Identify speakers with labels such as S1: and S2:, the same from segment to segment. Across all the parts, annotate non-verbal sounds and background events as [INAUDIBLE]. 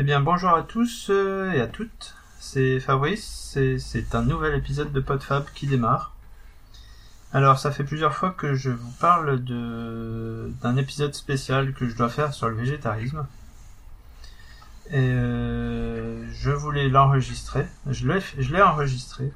S1: Eh bien, bonjour à tous euh, et à toutes. C'est Fabrice. C'est- un nouvel épisode de PodFab qui démarre. Alors, ça fait plusieurs fois que je vous parle d'un épisode spécial que je dois faire sur le végétarisme. Et euh, je voulais l'enregistrer. Je l'ai je l'ai enregistré.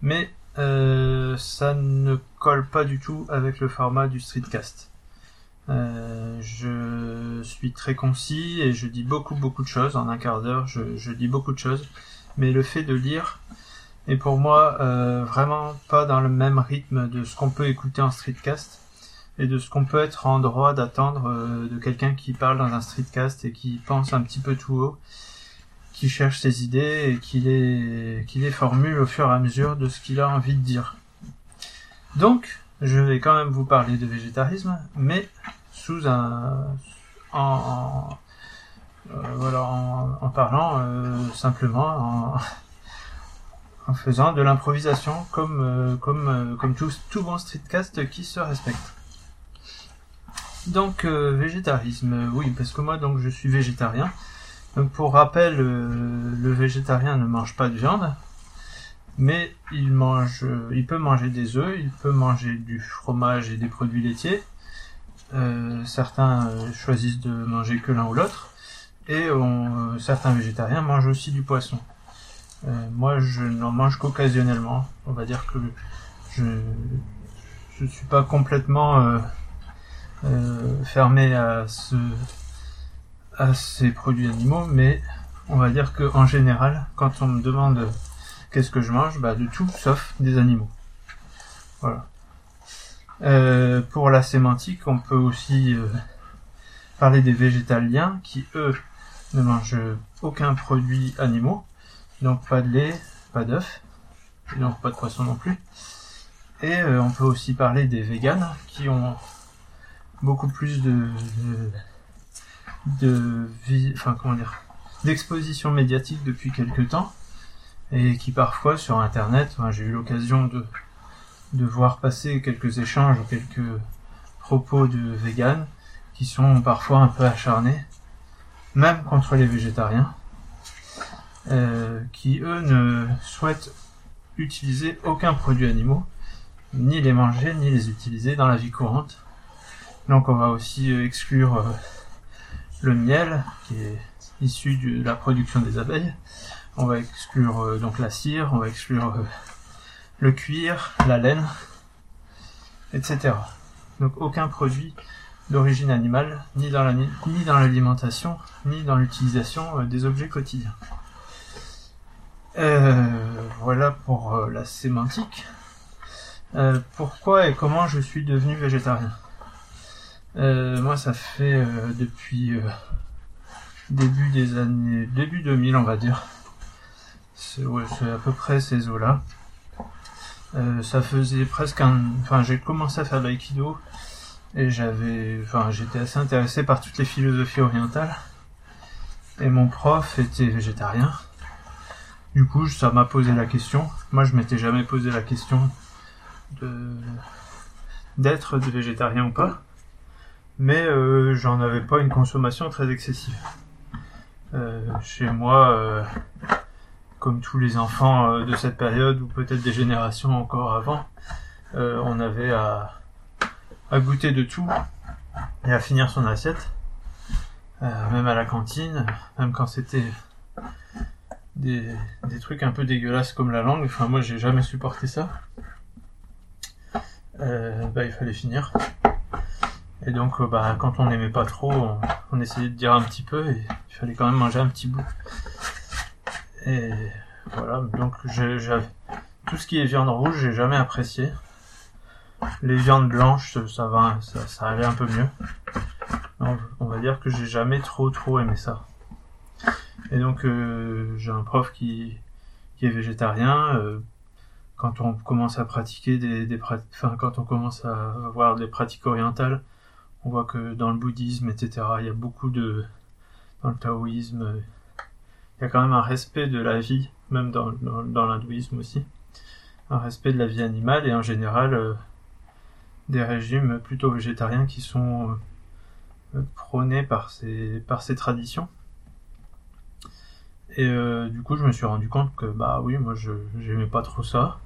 S1: Mais euh, ça ne colle pas du tout avec le format du streetcast. Euh, je suis très concis et je dis beaucoup beaucoup de choses en un quart d'heure. Je, dis beaucoup de choses, mais le fait de lire est pour moi euh, vraiment pas dans le même rythme de ce qu'on peut écouter en streetcast et de ce qu'on peut être en droit d'attendre euh, de quelqu'un qui parle dans un streetcast et qui pense un petit peu tout haut, qui cherche ses idées et qui les, qui les formule au fur et à mesure de ce qu'il a envie de dire. Donc, je vais quand même vous parler de végétarisme, mais sous un en, euh, voilà en, parlant euh, simplement en, faisant de l'improvisation comme euh, comme euh, tout bon streetcast qui se respecte. Donc végétarisme, oui parce que moi donc je suis végétarien. Donc pour rappel, le végétarien ne mange pas de viande, mais il mange, il peut manger des œufs, il peut manger du fromage et des produits laitiers. Euh, certains euh, choisissent de manger que l'un ou l'autre, et on- euh, certains végétariens mangent aussi du poisson. Moi, je n'en mange qu'occasionnellement. On va dire que je je suis pas complètement fermé à ces produits animaux, mais on va dire que en général, quand on me demande qu'est-ce que je mange, bah de tout sauf des animaux. Voilà. Euh, pour la sémantique, on peut aussi euh, parler des végétaliens qui, eux, ne mangent aucun produit animaux, donc pas de lait, pas d'œufs, et donc pas de poisson non plus. Et euh, on peut aussi parler des véganes qui ont beaucoup plus de, de, enfin comment dire, d'exposition médiatique depuis quelques temps, et qui parfois sur Internet, j'ai eu l'occasion de de voir passer quelques échanges ou quelques propos de véganes qui sont parfois un peu acharnés, même contre les végétariens, euh, qui eux ne souhaitent utiliser aucun produit animaux, ni les manger, ni les utiliser dans la vie courante. Donc on va aussi euh, exclure euh, le miel, qui est issu de la production des abeilles. On va exclure euh, donc la cire, on va exclure le cuir, la laine, etc. Donc aucun produit d'origine animale, ni dans l'alimentation, ni dans l'utilisation euh, des objets quotidiens. Euh, voilà pour euh, la sémantique. Euh, pourquoi et comment je suis devenu végétarien? Moi, ça fait depuis début des années début 2000, on va dire. C'est à peu près ces eaux-là. Euh, ça faisait presque un. Enfin, j'ai commencé à faire de l'aïkido et j'avais. Enfin, j'étais assez intéressé par toutes les philosophies orientales. Et mon prof était végétarien. Du coup, ça m'a posé la question. Moi, je m'étais jamais posé la question d'être végétarien ou pas. Mais euh, j'en avais pas une consommation très excessive. Euh, chez moi, comme tous les enfants euh, de cette période, ou peut-être des générations encore avant, euh, on avait à, goûter de tout et à finir son assiette. Euh, même à la cantine, même quand c'était des, trucs un peu dégueulasses comme la langue. Enfin, moi, j'ai jamais supporté ça. Bah, il fallait finir. Et donc, bah, quand on n'aimait pas trop, on, on essayait de dire un petit peu et il fallait quand même manger un petit bout. Et voilà, donc tout ce qui est viande rouge, j'ai jamais apprécié. Les viandes blanches, ça- va, ça, ça allait un peu mieux. On, va dire que j'ai jamais trop trop aimé ça. Et donc euh, j'ai un prof qui qui est végétarien. euh, quand on commence à pratiquer des, quand on commence à avoir des pratiques orientales, on voit que dans le bouddhisme, etc., il y a beaucoup de dans le taoïsme, il y a quand même un respect de la vie, même dans, l'hindouisme aussi, un respect de la vie animale et en général euh, des régimes plutôt végétariens qui sont euh, prônés par ces, par ces traditions Et euh, du coup, je me suis rendu compte que bah oui, moi je j'aimais pas trop ça.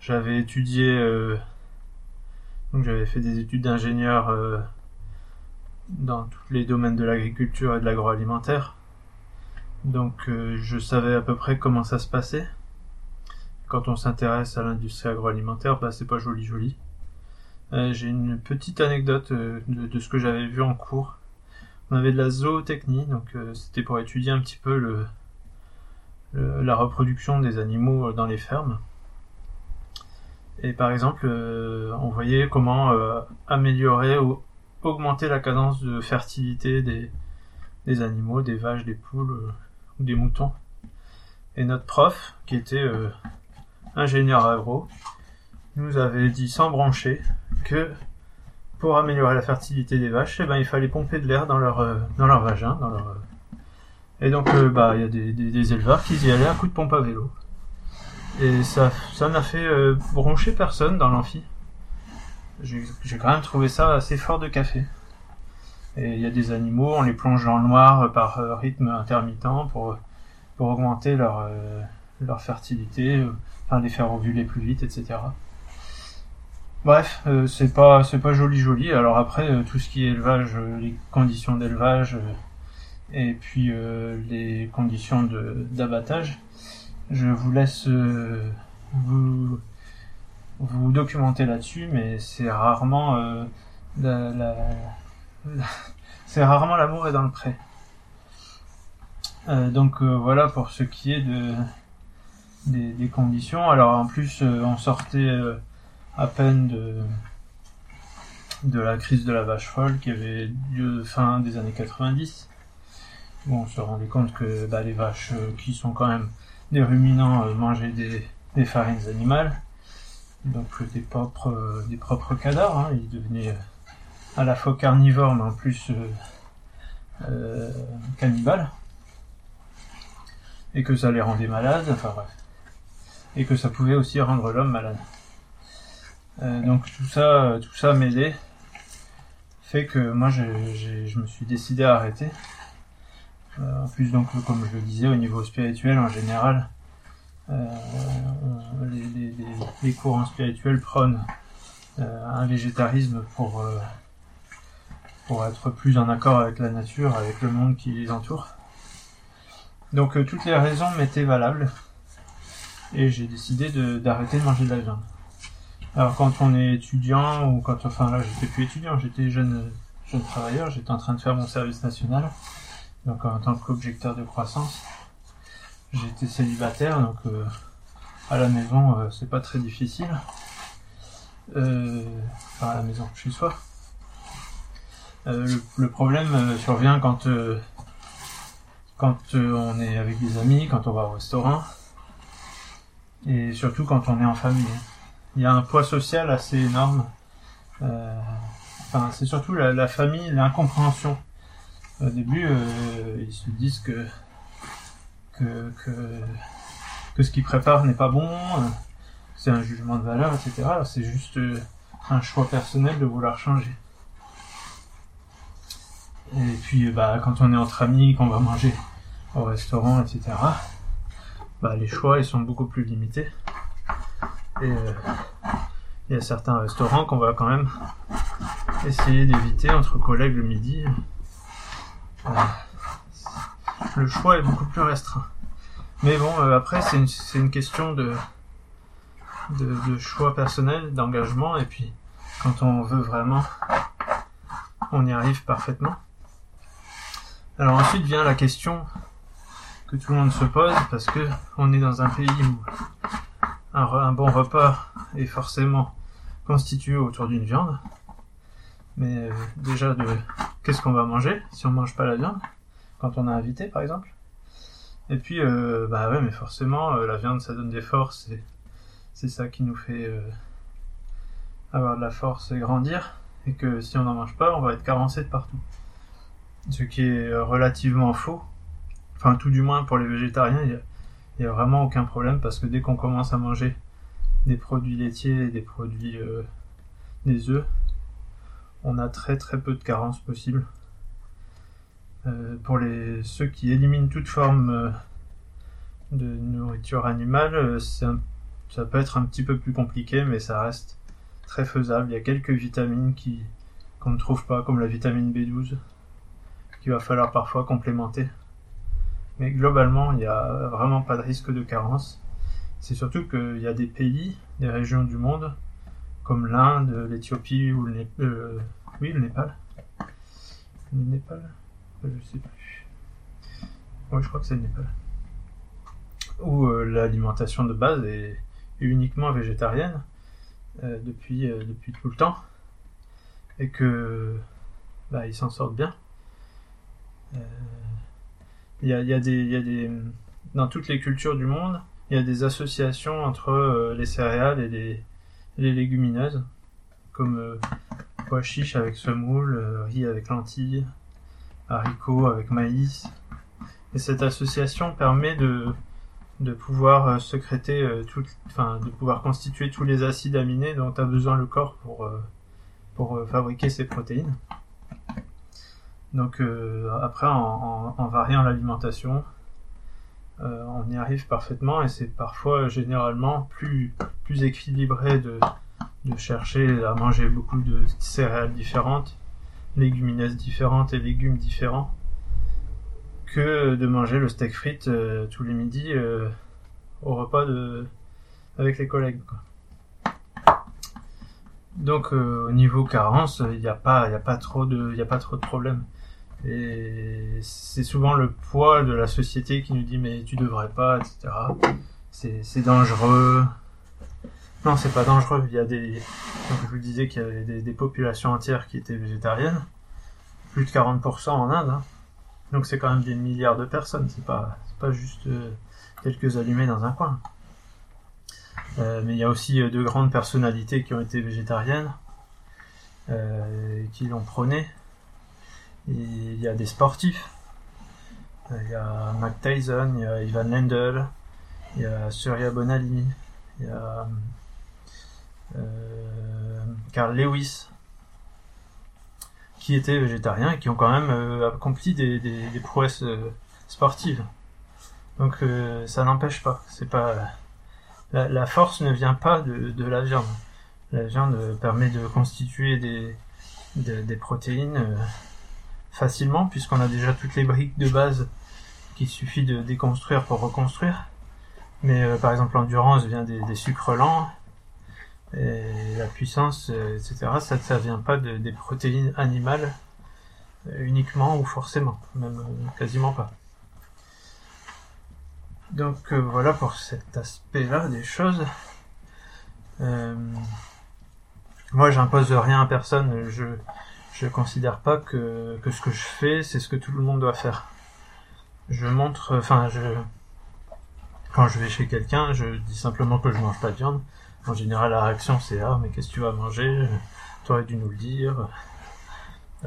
S1: J'avais étudié, donc j'avais fait des études d'ingénieur dans tous les domaines de l'agriculture et de l'agroalimentaire. Donc je savais à peu près comment ça se passait. Quand on s'intéresse à l'industrie agroalimentaire, bah c'est pas joli joli. J'ai une petite anecdote de, de, ce que j'avais vu en cours. On avait de la zootechnie, donc c'était pour étudier un petit peu la reproduction des animaux dans les fermes. Et par exemple, euh, on voyait comment euh, améliorer ou augmenter la cadence de fertilité des, animaux, des vaches, des poules euh, des moutons. Et notre prof, qui était ingénieur agro, nous avait dit sans brancher que pour améliorer la fertilité des vaches, eh ben, il fallait pomper de l'air dans leur, dans leur vagin, leur, et donc, euh, bah, il y a des, éleveurs qui y allaient à coup de pompe à vélo. Et ça, ça n'a fait euh, broncher personne dans l'amphi. J'ai quand même trouvé ça assez fort de café. Et il y a des animaux, on les plonge dans le noir par euh, rythme intermittent pour, pour augmenter leur, leur fertilité, enfin les faire ovuler plus vite, etc. Bref, c'est pas c'est pas joli joli. Alors après, tout ce qui est élevage, les conditions d'élevage, et puis euh, les conditions d'abattage. Je vous laisse euh, vous, vous documenter là-dessus, mais c'est rarement euh, la, c'est rarement l'amour est dans le pré. donc voilà pour ce qui est de des, conditions. Alors en plus on sortait à peine de la crise de la vache folle qui avait lieu fin des années 90 on se rendait compte que bah, les vaches euh, qui sont quand même des ruminants euh, mangeaient des, farines animales, donc euh, des propres, des propres cadavres. Hein. ils devenaient à la fois carnivores mais en plus cannibales, et que ça les rendait malades, enfin bref, et que ça pouvait aussi rendre l'homme malade. donc tout ça, tout ça m'aidait, fait que moi je me suis décidé à arrêter. Euh, en plus, donc, comme je le disais, au niveau spirituel en général, euh, les, courants spirituels prônent euh, un végétarisme pour, pour être plus en accord avec la nature, avec le monde qui les entoure. Donc toutes les raisons m'étaient valables et j'ai décidé d'arrêter de, manger de la viande. Alors quand on est étudiant ou quand enfin là j'étais plus étudiant, j'étais jeune jeune travailleur, j'étais en train de faire mon service national donc en tant qu'objecteur de croissance. J'étais célibataire, donc euh, à la maison euh, c'est pas très difficile. Euh, enfin à la maison, chez soi. Le, le, problème survient quand quand on est avec des amis, quand on va au restaurant, et surtout quand on est en famille. Il y a un poids social assez énorme. c'est surtout la, famille, l'incompréhension au début, euh, ils se disent que, que, que, ce qu'ils préparent n'est pas bon, euh, c'est un jugement de valeur, etc. C'est juste euh, un choix personnel de vouloir changer. Et puis, bah, quand on est entre amis, qu'on va manger au restaurant, etc., bah, les choix, ils sont beaucoup plus limités. Et il y a certains restaurants qu'on va quand même essayer d'éviter entre collègues le midi le choix est beaucoup plus restreint. Mais bon, euh, après, c'est une, une, question de, de, choix personnel, d'engagement, et puis quand on veut vraiment, on y arrive parfaitement. Alors ensuite vient la question que tout le monde se pose, parce que on est dans un pays où un, bon repas est forcément constitué autour d'une viande. Mais euh, déjà de qu'est-ce qu'on va manger si on mange pas la viande quand on est invité par exemple. Et puis euh, bah ouais mais forcément euh, la viande ça donne des forces et c'est ça qui nous fait avoir de la force et grandir et que si on n'en mange pas on va être carencé de partout. Ce qui est relativement faux. Enfin tout du moins pour les végétariens il y a, vraiment aucun problème parce que dès qu'on commence à manger des produits laitiers et des produits des œufs on a très très peu de carences possibles. Euh, pour ceux qui éliminent toute forme euh, de nourriture animale, euh, ça peut être un petit peu plus compliqué, mais ça reste très faisable. Il y a quelques vitamines qui qu'on ne trouve pas, comme la vitamine B12, qu'il va falloir parfois complémenter. Mais globalement, il n'y a vraiment pas de risque de carence. C'est surtout qu'il y a des pays, des régions du monde, comme l'Inde, l'Éthiopie ou le, Népal, oui, le Népal. Le Népal Je sais plus. Oui, je crois que c'est le Népal. Où euh, l'alimentation de base est, uniquement végétarienne euh, depuis, euh, depuis tout le temps. Et que bah, ils s'en sortent bien. Il y a, y, a y a des. Dans toutes les cultures du monde, il y a des associations entre les céréales et les, légumineuses, comme euh, pois chiche avec semoule, euh, riz avec lentilles, haricots avec maïs. Et cette association permet de, de pouvoir euh, secréter tout, enfin, de pouvoir constituer tous les acides aminés dont a besoin le corps pour, pour fabriquer ses protéines. Donc après, en, variant l'alimentation, euh, on y arrive parfaitement et c'est parfois généralement plus, équilibré de, chercher à manger beaucoup de céréales différentes, légumineuses différentes et légumes différents que de manger le steak frites euh, tous les midis euh, au repas de avec les collègues. Donc au niveau carence, il n'y trop de a pas trop de problèmes. Et c'est souvent le poids de la société qui nous dit mais tu devrais pas, etc. C'est dangereux. Non, c'est pas dangereux. Il y a des, je vous disais qu'il y avait des, populations entières qui étaient végétariennes, plus de 40% en Inde. Hein. Donc c'est quand même des milliards de personnes. C'est pas, pas juste euh, quelques allumés dans un coin. Euh, mais il y a aussi euh, de grandes personnalités qui ont été végétariennes, euh, qui l'ont prôné il y a des sportifs. Il y a Mac Tyson, il y a Ivan Lendl, il y a Surya Bonali, il y a euh, Carl Lewis, qui étaient végétariens et qui ont quand même euh, accompli des, prouesses euh, sportives. Donc ça n'empêche pas. C'est pas la, force ne vient pas de, la viande. La viande permet de constituer des, des protéines facilement puisqu'on a déjà toutes les briques de base qu'il suffit de déconstruire pour reconstruire. Mais euh, par exemple l'endurance vient des, sucres lents la puissance, euh, etc. Ça, ça vient pas de, des protéines animales euh, uniquement ou forcément, même quasiment pas. Donc voilà pour cet aspect-là des choses. moi j'impose rien à personne, je considère pas que, que ce que je fais, c'est ce que tout le monde doit faire. Je montre, enfin, je, quand je vais chez quelqu'un, je dis simplement que je mange pas de viande. En général, la réaction c'est ah mais qu'est-ce que tu vas manger? T'aurais dû nous le dire.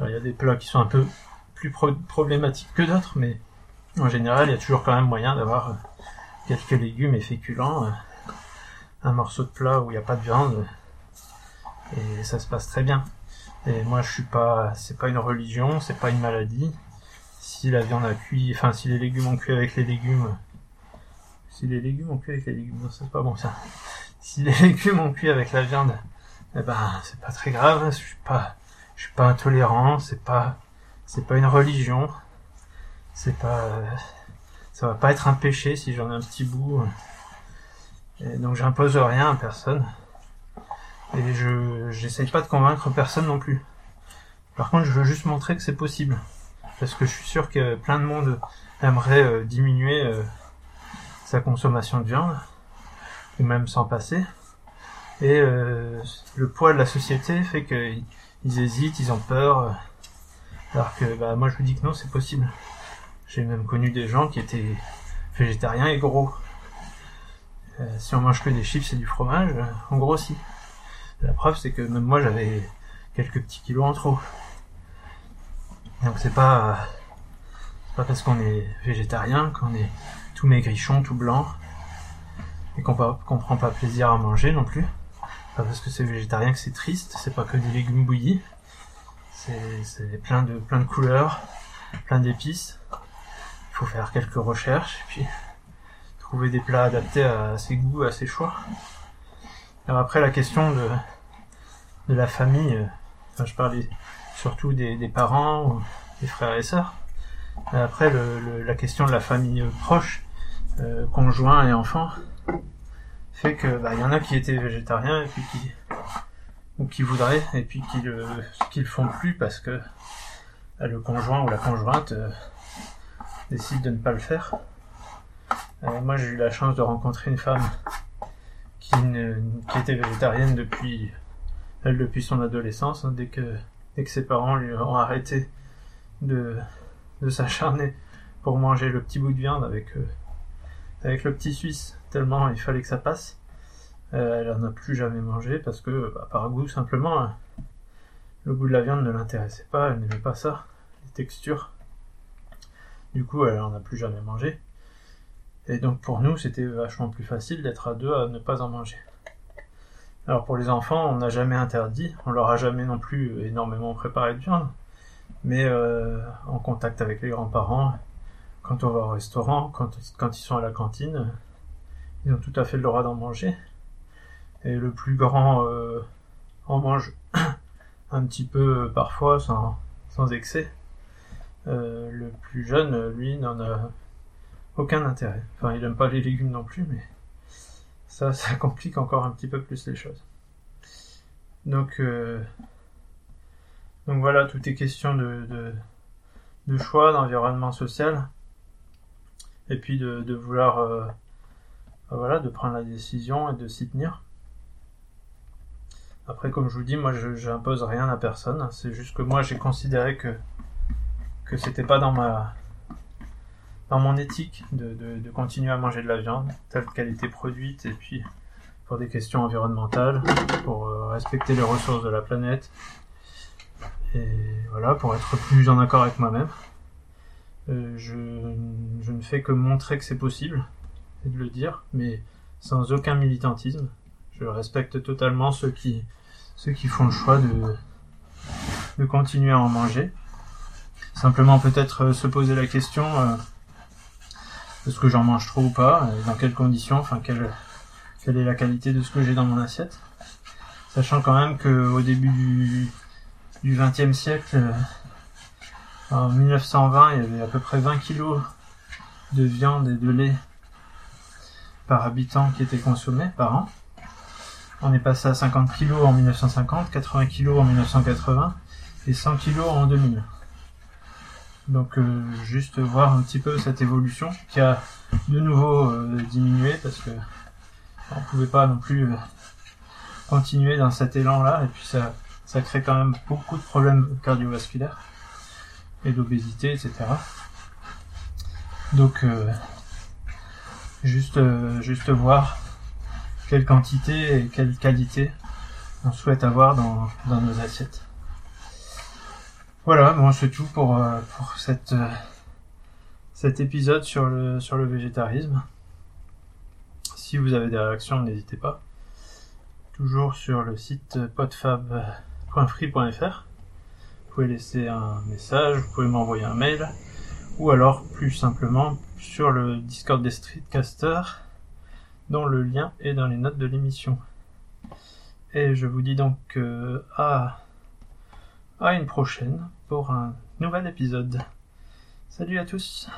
S1: il y a des plats qui sont un peu plus problématiques que d'autres, mais en général, il y a toujours quand même moyen d'avoir quelques légumes et féculents, un morceau de plat où il n'y a pas de viande, et ça se passe très bien. Et moi, je suis pas, c'est pas une religion, c'est pas une maladie. Si la viande a cuit, enfin, si les légumes ont cuit avec les légumes, si les légumes ont cuit avec les légumes, c'est pas bon ça. Si les [LAUGHS] légumes ont cuit avec la viande, eh ben, c'est pas très grave. Je suis pas, je suis pas intolérant. C'est pas, c'est pas une religion. C'est pas, ça va pas être un péché si j'en ai un petit bout. Et donc, j'impose rien à personne. Et je j'essaye pas de convaincre personne non plus. Par contre, je veux juste montrer que c'est possible. Parce que je suis sûr que plein de monde aimerait euh, diminuer euh, sa consommation de viande, ou même s'en passer. Et euh, le poids de la société fait qu'ils hésitent, ils ont peur. alors que bah, moi je vous dis que non, c'est possible. J'ai même connu des gens qui étaient végétariens et gros. si on mange que des chips et du fromage, on grossit. La preuve, c'est que même moi, j'avais quelques petits kilos en trop. Donc c'est pas, parce qu'on est végétarien qu'on est tout maigrichon, tout blanc, et qu'on qu prend pas plaisir à manger non plus. Pas parce que c'est végétarien que c'est triste, c'est pas que des légumes bouillis. C'est plein de, plein de couleurs, plein d'épices. Il faut faire quelques recherches et puis trouver des plats adaptés à ses goûts, à ses choix. Alors après la question de, de la famille, euh, je parlais surtout des, parents, ou des frères et sœurs. Après le, le- la question de la famille proche, euh, conjoint et enfants, fait que bah, y en a qui étaient végétariens et puis qui ou qui voudraient et puis qui le qui le font plus parce que bah, le conjoint ou la conjointe euh, décide de ne pas le faire. Euh, moi j'ai eu la chance de rencontrer une femme qui, était végétarienne depuis elle depuis son adolescence hein, dès que dès que ses parents lui ont arrêté de s'acharner pour manger le petit bout de viande avec euh, avec le petit suisse tellement il fallait que ça passe. Euh, elle en a plus jamais mangé parce que bah, par goût simplement hein, le goût de la viande ne l'intéressait pas, elle n'aimait pas ça, les textures. Du coup, elle en a plus jamais mangé. Et donc pour nous, c'était vachement plus facile d'être à deux à ne pas en manger. Alors pour les enfants, on n'a jamais interdit, on leur a jamais non plus énormément préparé de viande, mais euh, en contact avec les grands-parents, quand on va au restaurant, quand, ils sont à la cantine, ils ont tout à fait le droit d'en manger. Et le plus grand euh, en mange [COUGHS] un petit peu parfois sans, excès. Euh, le plus jeune, lui, n'en a aucun intérêt. Enfin, il aime pas les légumes non plus, mais ça, [LAUGHS] ça complique encore un petit peu plus les choses. Donc, euh, donc voilà, tout est question de, de, choix, d'environnement social, et puis de, vouloir, euh, voilà, de prendre la décision et de s'y tenir. Après, comme je vous dis, moi, je j'impose rien à personne. C'est juste que moi, j'ai considéré que que c'était pas dans ma dans mon éthique de, continuer à manger de la viande telle qu'elle était produite et puis pour des questions environnementales, pour euh, respecter les ressources de la planète et voilà, pour être plus en accord avec moi-même. Euh, je, ne fais que montrer que c'est possible et de le dire, mais sans aucun militantisme. Je respecte totalement ceux qui, ceux qui font le choix de, de continuer à en manger. Simplement peut-être euh, se poser la question est-ce que j'en mange trop ou pas, dans quelles conditions, enfin quelle, quelle est la qualité de ce que j'ai dans mon assiette. Sachant quand même que au début du, du XXe siècle, euh, en 1920, il y avait à peu près 20 kilos de viande et de lait par habitant qui étaient consommés par an. On est passé à 50 kilos en 1950, 80 kilos en 1980 et 100 kilos en 2000. Donc euh, juste voir un petit peu cette évolution qui a de nouveau euh, diminué parce que on pouvait pas non plus euh, continuer dans cet élan-là et puis ça, ça crée quand même beaucoup de problèmes cardiovasculaires et d'obésité, etc. Donc euh, juste juste voir quelle quantité et quelle qualité on souhaite avoir dans, dans nos assiettes. Voilà, bon, c'est tout pour, euh, pour cette, euh, cet épisode sur le, sur le végétarisme. Si vous avez des réactions, n'hésitez pas. Toujours sur le site podfab.free.fr. Vous pouvez laisser un message, vous pouvez m'envoyer un mail, ou alors plus simplement sur le Discord des Streetcasters, dont le lien est dans les notes de l'émission. Et je vous dis donc euh, à à une prochaine pour un nouvel épisode. Salut à tous